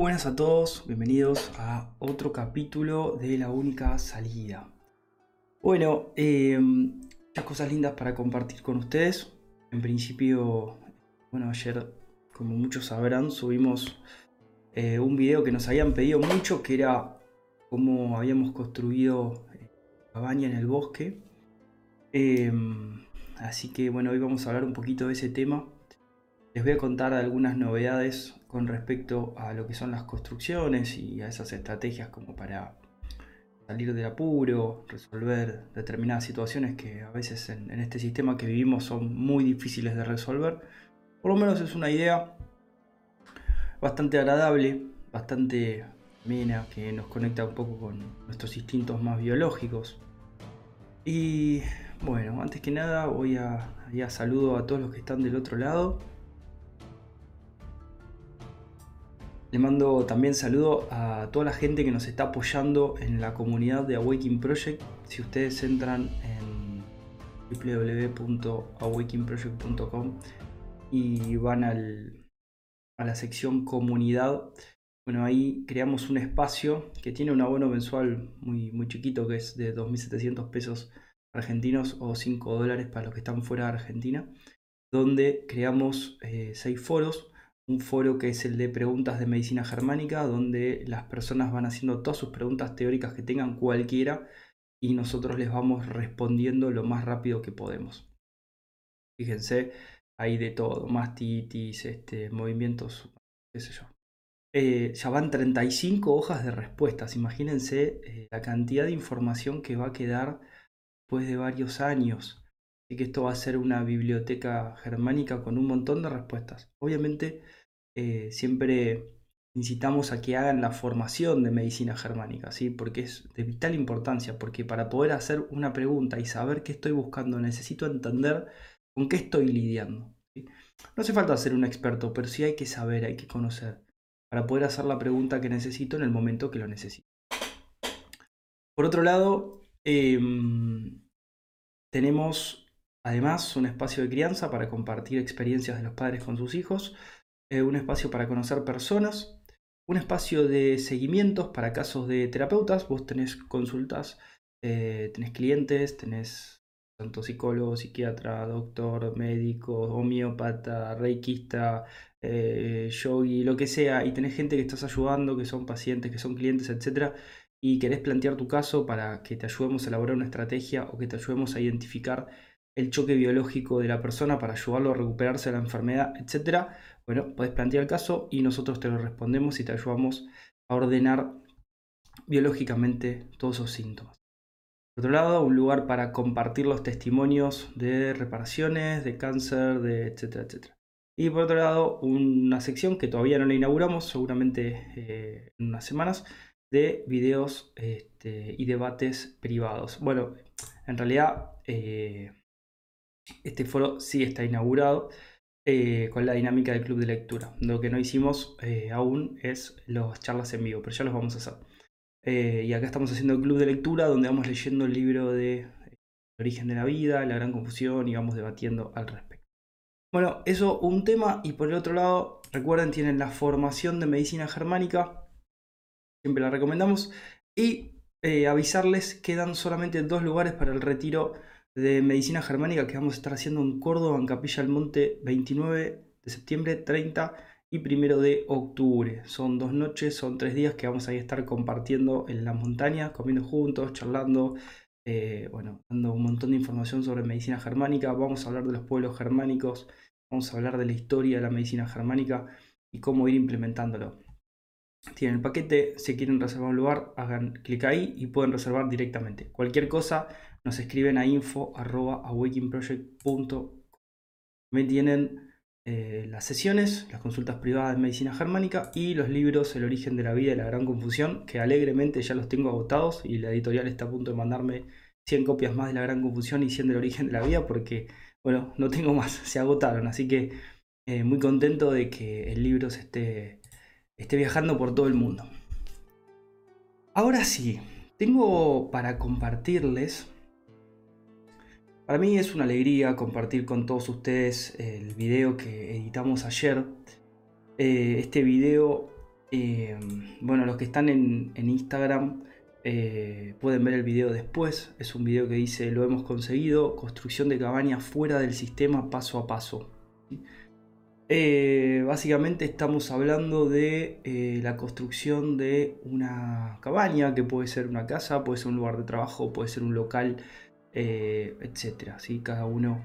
buenas a todos, bienvenidos a otro capítulo de La Única Salida. Bueno, eh, muchas cosas lindas para compartir con ustedes. En principio, bueno, ayer, como muchos sabrán, subimos eh, un video que nos habían pedido mucho, que era cómo habíamos construido eh, cabaña en el bosque. Em, así que bueno, hoy vamos a hablar un poquito de ese tema. Les voy a contar algunas novedades con respecto a lo que son las construcciones y a esas estrategias como para salir del apuro, resolver determinadas situaciones que a veces en, este sistema que vivimos son muy difíciles de resolver. Por lo menos es una idea bastante agradable, bastante amena, que nos conecta un poco con nuestros instintos más biológicos. Y bueno, antes que nada voy a, a saludo a todos los que están del otro lado. Le mando también saludo a toda la gente que nos está apoyando en la comunidad de Awakening Project. Si ustedes entran en www.awakeningproject.com y van a la sección comunidad, bueno, ahí creamos un espacio que tiene un abono mensual muy, muy chiquito, que es de 2.700 pesos argentinos o 5 dólares para los que están fuera de Argentina, donde creamos 6 eh, foros un foro que es el de preguntas de medicina germánica, donde las personas van haciendo todas sus preguntas teóricas que tengan cualquiera y nosotros les vamos respondiendo lo más rápido que podemos. Fíjense, hay de todo, mastitis, este, movimientos, qué sé yo. Eh, ya van 35 hojas de respuestas, imagínense eh, la cantidad de información que va a quedar después de varios años. Así que esto va a ser una biblioteca germánica con un montón de respuestas. Obviamente eh, siempre incitamos a que hagan la formación de medicina germánica, ¿sí? porque es de vital importancia, porque para poder hacer una pregunta y saber qué estoy buscando, necesito entender con qué estoy lidiando. No hace falta ser un experto, pero sí hay que saber, hay que conocer, para poder hacer la pregunta que necesito en el momento que lo necesito. Por otro lado, em, tenemos además un espacio de crianza para compartir experiencias de los padres con sus hijos eh, un espacio para conocer personas, un espacio de seguimientos para casos de terapeutas. Vos tenés consultas, eh, tenés clientes, tenés tanto psicólogo, psiquiatra, doctor, médico, homeópata, reikista, eh, yogi, lo que sea, y tenés gente que estás ayudando, que son pacientes, que son clientes, etc. Y querés plantear tu caso para que te ayudemos a elaborar una estrategia o que te ayudemos a identificar el choque biológico de la persona para ayudarlo a recuperarse de la enfermedad, etc. Bueno, puedes plantear el caso y nosotros te lo respondemos y te ayudamos a ordenar biológicamente todos esos síntomas. Por otro lado, un lugar para compartir los testimonios de reparaciones, de cáncer, de etcétera, etcétera. Y por otro lado, una sección que todavía no la inauguramos, seguramente eh, en unas semanas, de videos este, y debates privados. Bueno, en realidad eh, este foro sí está inaugurado, eh, con la dinámica del club de lectura. Lo que no hicimos eh, aún es las charlas en vivo, pero ya los vamos a hacer. Eh, y acá estamos haciendo el club de lectura donde vamos leyendo el libro de El origen de la vida, la gran confusión y vamos debatiendo al respecto. Bueno, eso un tema y por el otro lado, recuerden, tienen la formación de medicina germánica, siempre la recomendamos, y avisarles, quedan solamente dos lugares para el retiro de medicina germánica que vamos a estar haciendo en Córdoba, en Capilla del Monte, 29 de septiembre, 30 y 1 de octubre. Son dos noches, son tres días que vamos a estar compartiendo en la montaña, comiendo juntos, charlando, eh, bueno, dando un montón de información sobre medicina germánica. Vamos a hablar de los pueblos germánicos, vamos a hablar de la historia de la medicina germánica y cómo ir implementándolo. Tienen el paquete, si quieren reservar un lugar, hagan clic ahí y pueden reservar directamente. Cualquier cosa, nos escriben a info.awakingproject.com. También tienen eh, las sesiones, las consultas privadas de medicina germánica y los libros El origen de la vida y la gran confusión, que alegremente ya los tengo agotados y la editorial está a punto de mandarme 100 copias más de la gran confusión y 100 del origen de la vida porque, bueno, no tengo más, se agotaron. Así que eh, muy contento de que el libro se esté, esté viajando por todo el mundo. Ahora sí, tengo para compartirles para mí es una alegría compartir con todos ustedes el video que editamos ayer. Eh, este video Eh, bueno, los que están en, Instagram eh, pueden ver el video después. Es un video que dice lo hemos conseguido, construcción de cabañas fuera del sistema paso a paso. Básicamente estamos hablando de la construcción de una cabaña, que puede ser una casa, puede ser un lugar de trabajo, puede ser un local, etc. ¿sí? Cada uno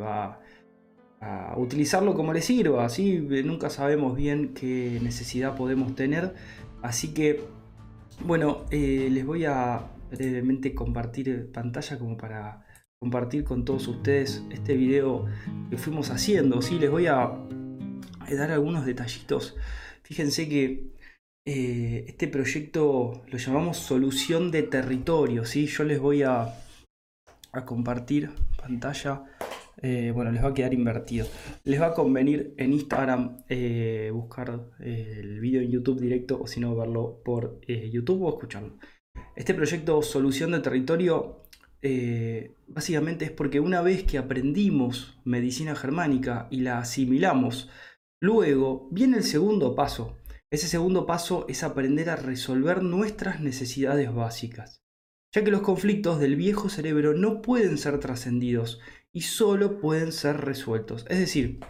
va a utilizarlo como le sirva, así nunca sabemos bien qué necesidad podemos tener, así que bueno, eh, les voy a brevemente compartir pantalla como para compartir con todos ustedes este video que fuimos haciendo, ¿sí? les voy a dar algunos detallitos, fíjense que eh, este proyecto lo llamamos solución de territorio, ¿sí? yo les voy a, a compartir pantalla eh, bueno, les va a quedar invertido. Les va a convenir en Instagram eh, buscar eh, el vídeo en YouTube directo o si no verlo por YouTube o escucharlo. Este proyecto Solución de Territorio básicamente es porque una vez que aprendimos medicina germánica y la asimilamos, luego viene el segundo paso. Ese segundo paso es aprender a resolver nuestras necesidades básicas, ya que los conflictos del viejo cerebro no pueden ser trascendidos y solo pueden ser resueltos. Es decir,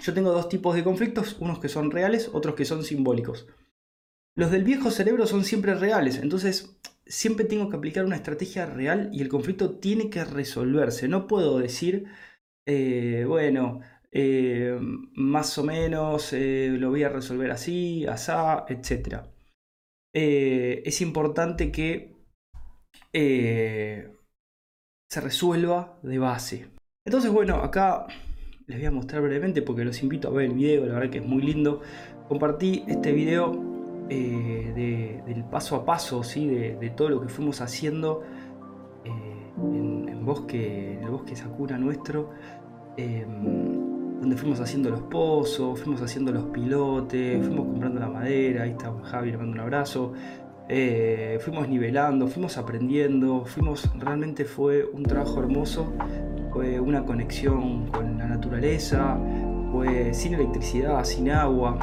yo tengo dos tipos de conflictos, unos que son reales, otros que son simbólicos. Los del viejo cerebro son siempre reales, entonces siempre tengo que aplicar una estrategia real y el conflicto tiene que resolverse. No puedo decir, eh, bueno, eh, más o menos eh, lo voy a resolver así, asá, etc. es importante que se resuelva de base. Entonces, bueno, acá les voy a mostrar brevemente porque los invito a ver el video, la verdad que es muy lindo. Compartí este video eh, del paso a paso, ¿sí? de, todo lo que fuimos haciendo eh, en, bosque, en el bosque Sakura nuestro, em, donde fuimos haciendo los pozos, fuimos haciendo los pilotes, fuimos comprando la madera, ahí está Javi, le mando un abrazo. Eh, fuimos nivelando, fuimos aprendiendo, fuimos, realmente fue un trabajo hermoso, fue una conexión con la naturaleza, fue sin electricidad, sin agua,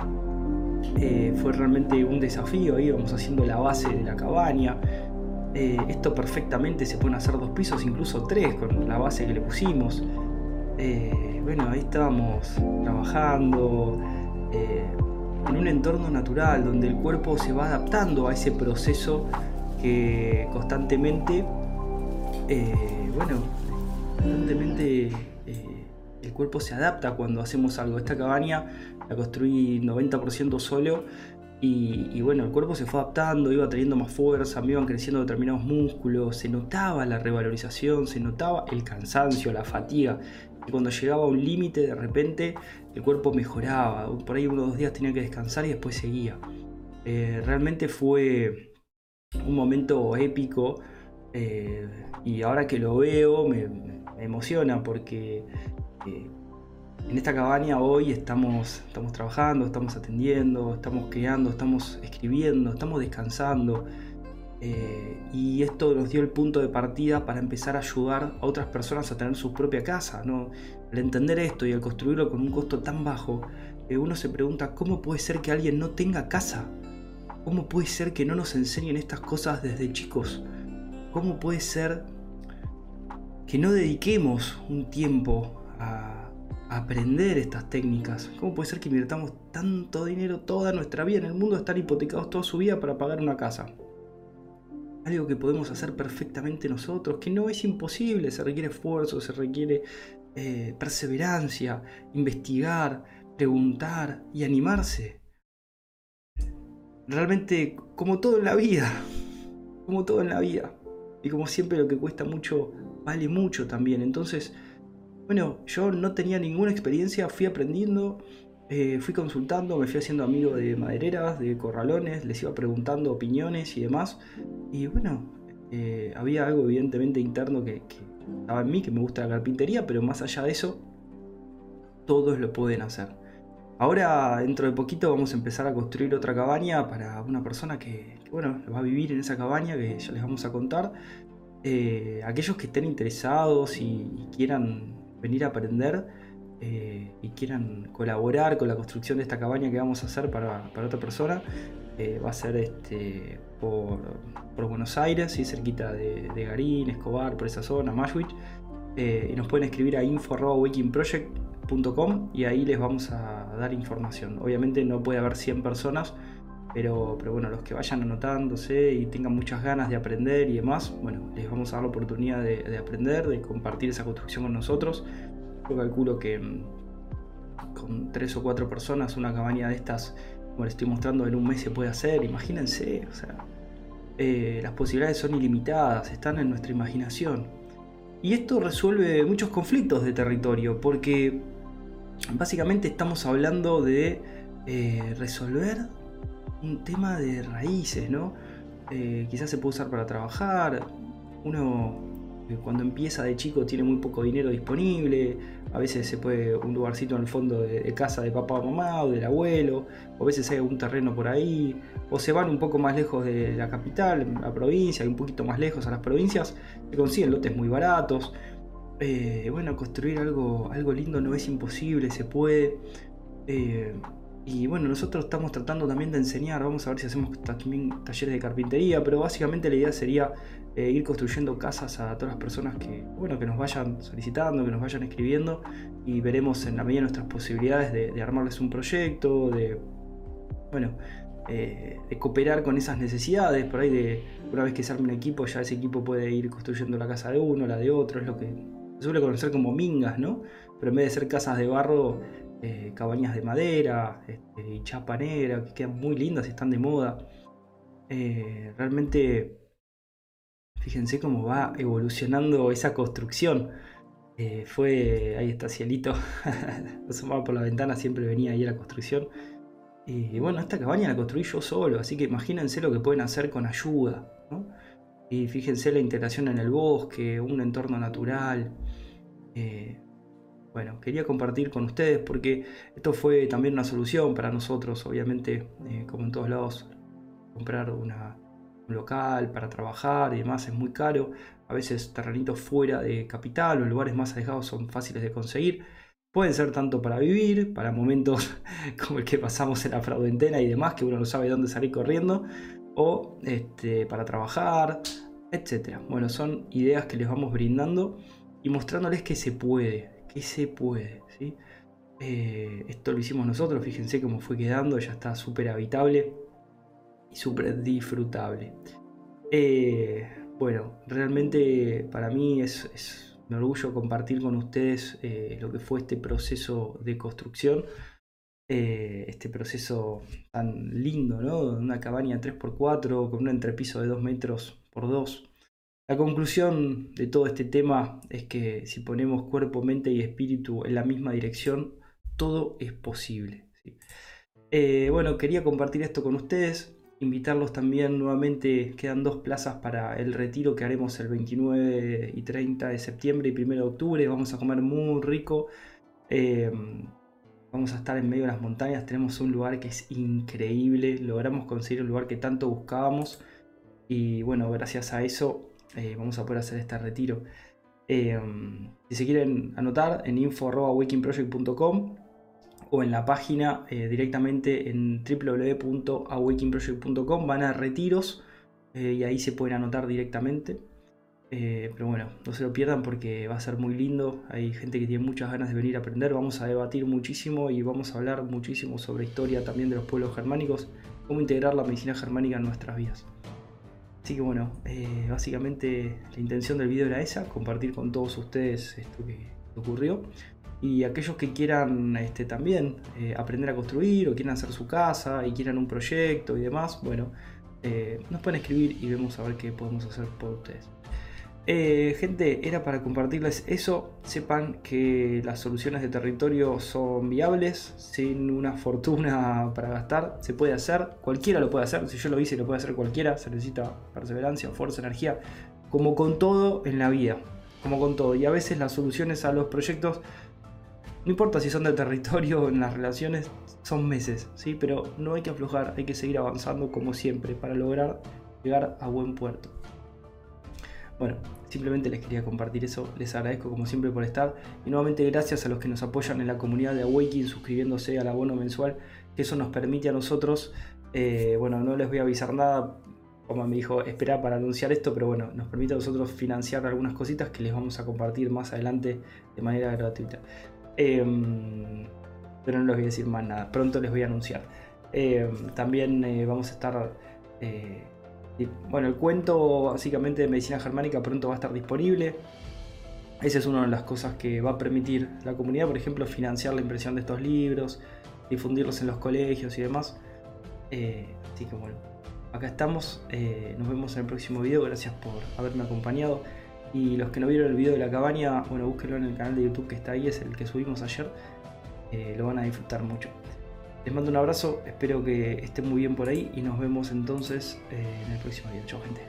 eh, fue realmente un desafío, íbamos haciendo la base de la cabaña, eh, esto perfectamente se pueden hacer dos pisos, incluso tres con la base que le pusimos. bueno, ahí estábamos trabajando en un entorno natural donde el cuerpo se va adaptando a ese proceso que constantemente, eh, bueno, constantemente eh, el cuerpo se adapta cuando hacemos algo. Esta cabaña la construí 90% solo y, y, bueno, el cuerpo se fue adaptando, iba teniendo más fuerza, me iban creciendo determinados músculos, se notaba la revalorización, se notaba el cansancio, la fatiga cuando llegaba a un límite de repente el cuerpo mejoraba, por ahí unos dos días tenía que descansar y después seguía. Eh, realmente fue un momento épico eh, y ahora que lo veo me, emociona porque eh, en esta cabaña hoy estamos, estamos trabajando, estamos atendiendo, estamos creando, estamos escribiendo, estamos descansando. Eh, y esto nos dio el punto de partida para empezar a ayudar a otras personas a tener su propia casa. ¿no? Al entender esto y al construirlo con un costo tan bajo, eh, uno se pregunta cómo puede ser que alguien no tenga casa. ¿Cómo puede ser que no nos enseñen estas cosas desde chicos? ¿Cómo puede ser que no dediquemos un tiempo a, aprender estas técnicas? ¿Cómo puede ser que invirtamos tanto dinero toda nuestra vida en el mundo, estar hipotecados toda su vida para pagar una casa? algo que podemos hacer perfectamente nosotros, que no es imposible, se requiere esfuerzo, se requiere eh, perseverancia, investigar, preguntar y animarse. Realmente, como todo en la vida, como todo en la vida, y como siempre lo que cuesta mucho, vale mucho también. Entonces, bueno, yo no tenía ninguna experiencia, fui aprendiendo, eh, fui consultando, me fui haciendo amigo de madereras, de corralones, les iba preguntando opiniones y demás. Y bueno, eh, había algo evidentemente interno que, estaba en mí, que me gusta la carpintería, pero más allá de eso, todos lo pueden hacer. Ahora, dentro de poquito, vamos a empezar a construir otra cabaña para una persona que, bueno, va a vivir en esa cabaña que ya les vamos a contar. Eh, aquellos que estén interesados y quieran venir a aprender, eh, y quieran colaborar con la construcción de esta cabaña que vamos a hacer para, otra persona, eh, va a ser este, por, Buenos Aires, ¿sí? cerquita de, Garín, Escobar, por esa zona, Mashwich. y nos pueden escribir a info.wakingproject.com y ahí les vamos a dar información. Obviamente no puede haber 100 personas pero, pero bueno, los que vayan anotándose y tengan muchas ganas de aprender y demás, bueno, les vamos a dar la oportunidad de, aprender, de compartir esa construcción con nosotros. Yo calculo que mm, con tres o cuatro personas una cabaña de estas, como les estoy mostrando, en un mes se puede hacer, imagínense, o sea, eh, las posibilidades son ilimitadas, están en nuestra imaginación. Y esto resuelve muchos conflictos de territorio, porque básicamente estamos hablando de eh, resolver un tema de raíces, ¿no? Eh, quizás se puede usar para trabajar. Uno eh, cuando empieza de chico tiene muy poco dinero disponible. A veces se puede un lugarcito en el fondo de, casa de papá o mamá o del abuelo. O a veces hay un terreno por ahí. O se van un poco más lejos de la capital, la provincia, y un poquito más lejos a las provincias. Se consiguen lotes muy baratos. Eh, bueno, construir algo, algo lindo no es imposible, se puede. Y bueno, nosotros estamos tratando también de enseñar, vamos a ver si hacemos también talleres de carpintería, pero básicamente la idea sería eh, ir construyendo casas a todas las personas que, bueno, que nos vayan solicitando, que nos vayan escribiendo y veremos en la medida nuestras posibilidades de, armarles un proyecto, de, bueno, eh, de cooperar con esas necesidades, por ahí de una vez que se arme un equipo, ya ese equipo puede ir construyendo la casa de uno, la de otro, es lo que se suele conocer como mingas, ¿no? Pero en vez de ser casas de barro, eh, cabañas de madera este, y chapa negra que quedan muy lindas y están de moda. Eh, realmente, fíjense cómo va evolucionando esa construcción. Eh, fue, ahí está cielito, asomaba por la ventana, siempre venía ahí la construcción. Y bueno, esta cabaña la construí yo solo, así que imagínense lo que pueden hacer con ayuda. Y fíjense la integración en el bosque, un entorno natural. Bueno, quería compartir con ustedes porque esto fue también una solución para nosotros, obviamente, eh, como en todos lados, comprar un local para trabajar y demás es muy caro. A veces terrenitos fuera de capital o lugares más alejados son fáciles de conseguir. Pueden ser tanto para vivir, para momentos como el que pasamos en la fraudentena y demás, que uno no sabe dónde salir corriendo, o este, para trabajar, etc. Bueno, son ideas que les vamos brindando y mostrándoles que se puede, que se puede. ¿sí? Eh, esto lo hicimos nosotros, fíjense cómo fue quedando, ya está súper habitable y súper disfrutable. Eh, bueno, realmente para mí es, un orgullo compartir con ustedes eh, lo que fue este proceso de construcción. este proceso tan lindo, ¿no? Una cabaña 3x4 con un entrepiso de 2 metros por 2 la conclusión de todo este tema es que si ponemos cuerpo, mente y espíritu en la misma dirección, todo es posible. Eh, bueno, quería compartir esto con ustedes, invitarlos también nuevamente, quedan dos plazas para el retiro que haremos el 29 y 30 de septiembre y 1 de octubre, vamos a comer muy rico. Eh, vamos a estar en medio de las montañas, tenemos un lugar que es increíble, logramos conseguir el lugar que tanto buscábamos y bueno, gracias a eso eh, vamos a poder hacer este retiro. Eh, si se quieren anotar en info.awakingproject.com o en la página eh, directamente en www.awakingproject.com van a retiros y ahí se pueden anotar directamente. pero bueno, no se lo pierdan porque va a ser muy lindo. Hay gente que tiene muchas ganas de venir a aprender. Vamos a debatir muchísimo y vamos a hablar muchísimo sobre historia también de los pueblos germánicos, cómo integrar la medicina germánica en nuestras vidas. Así que bueno, eh, básicamente la intención del video era esa, compartir con todos ustedes esto que ocurrió. Y aquellos que quieran este, también eh, aprender a construir o quieran hacer su casa y quieran un proyecto y demás, bueno, eh, nos pueden escribir y vemos a ver qué podemos hacer por ustedes. Eh, gente, era para compartirles eso. Sepan que las soluciones de territorio son viables, sin una fortuna para gastar. Se puede hacer, cualquiera lo puede hacer. Si yo lo hice, lo puede hacer cualquiera. Se necesita perseverancia, fuerza, energía. Como con todo en la vida. Como con todo. Y a veces las soluciones a los proyectos, no importa si son de territorio o en las relaciones, son meses. ¿sí? Pero no hay que aflojar, hay que seguir avanzando como siempre para lograr llegar a buen puerto. Bueno, simplemente les quería compartir eso. Les agradezco como siempre por estar. Y nuevamente gracias a los que nos apoyan en la comunidad de Awakening suscribiéndose al abono mensual. Que eso nos permite a nosotros. Eh, bueno, no les voy a avisar nada. Como me dijo, espera para anunciar esto, pero bueno, nos permite a nosotros financiar algunas cositas que les vamos a compartir más adelante de manera gratuita. Em, pero no les voy a decir más nada, pronto les voy a anunciar. Em, también eh, vamos a estar bueno, el cuento básicamente de medicina germánica pronto va a estar disponible. Esa es una de las cosas que va a permitir la comunidad, por ejemplo, financiar la impresión de estos libros, difundirlos en los colegios y demás. Eh, así que bueno, acá estamos. Eh, nos vemos en el próximo video. Gracias por haberme acompañado. Y los que no vieron el video de la cabaña, bueno, búsquenlo en el canal de YouTube que está ahí, es el que subimos ayer. Eh, lo van a disfrutar mucho. Les mando un abrazo, espero que estén muy bien por ahí y nos vemos entonces eh, en el próximo video. Chao gente.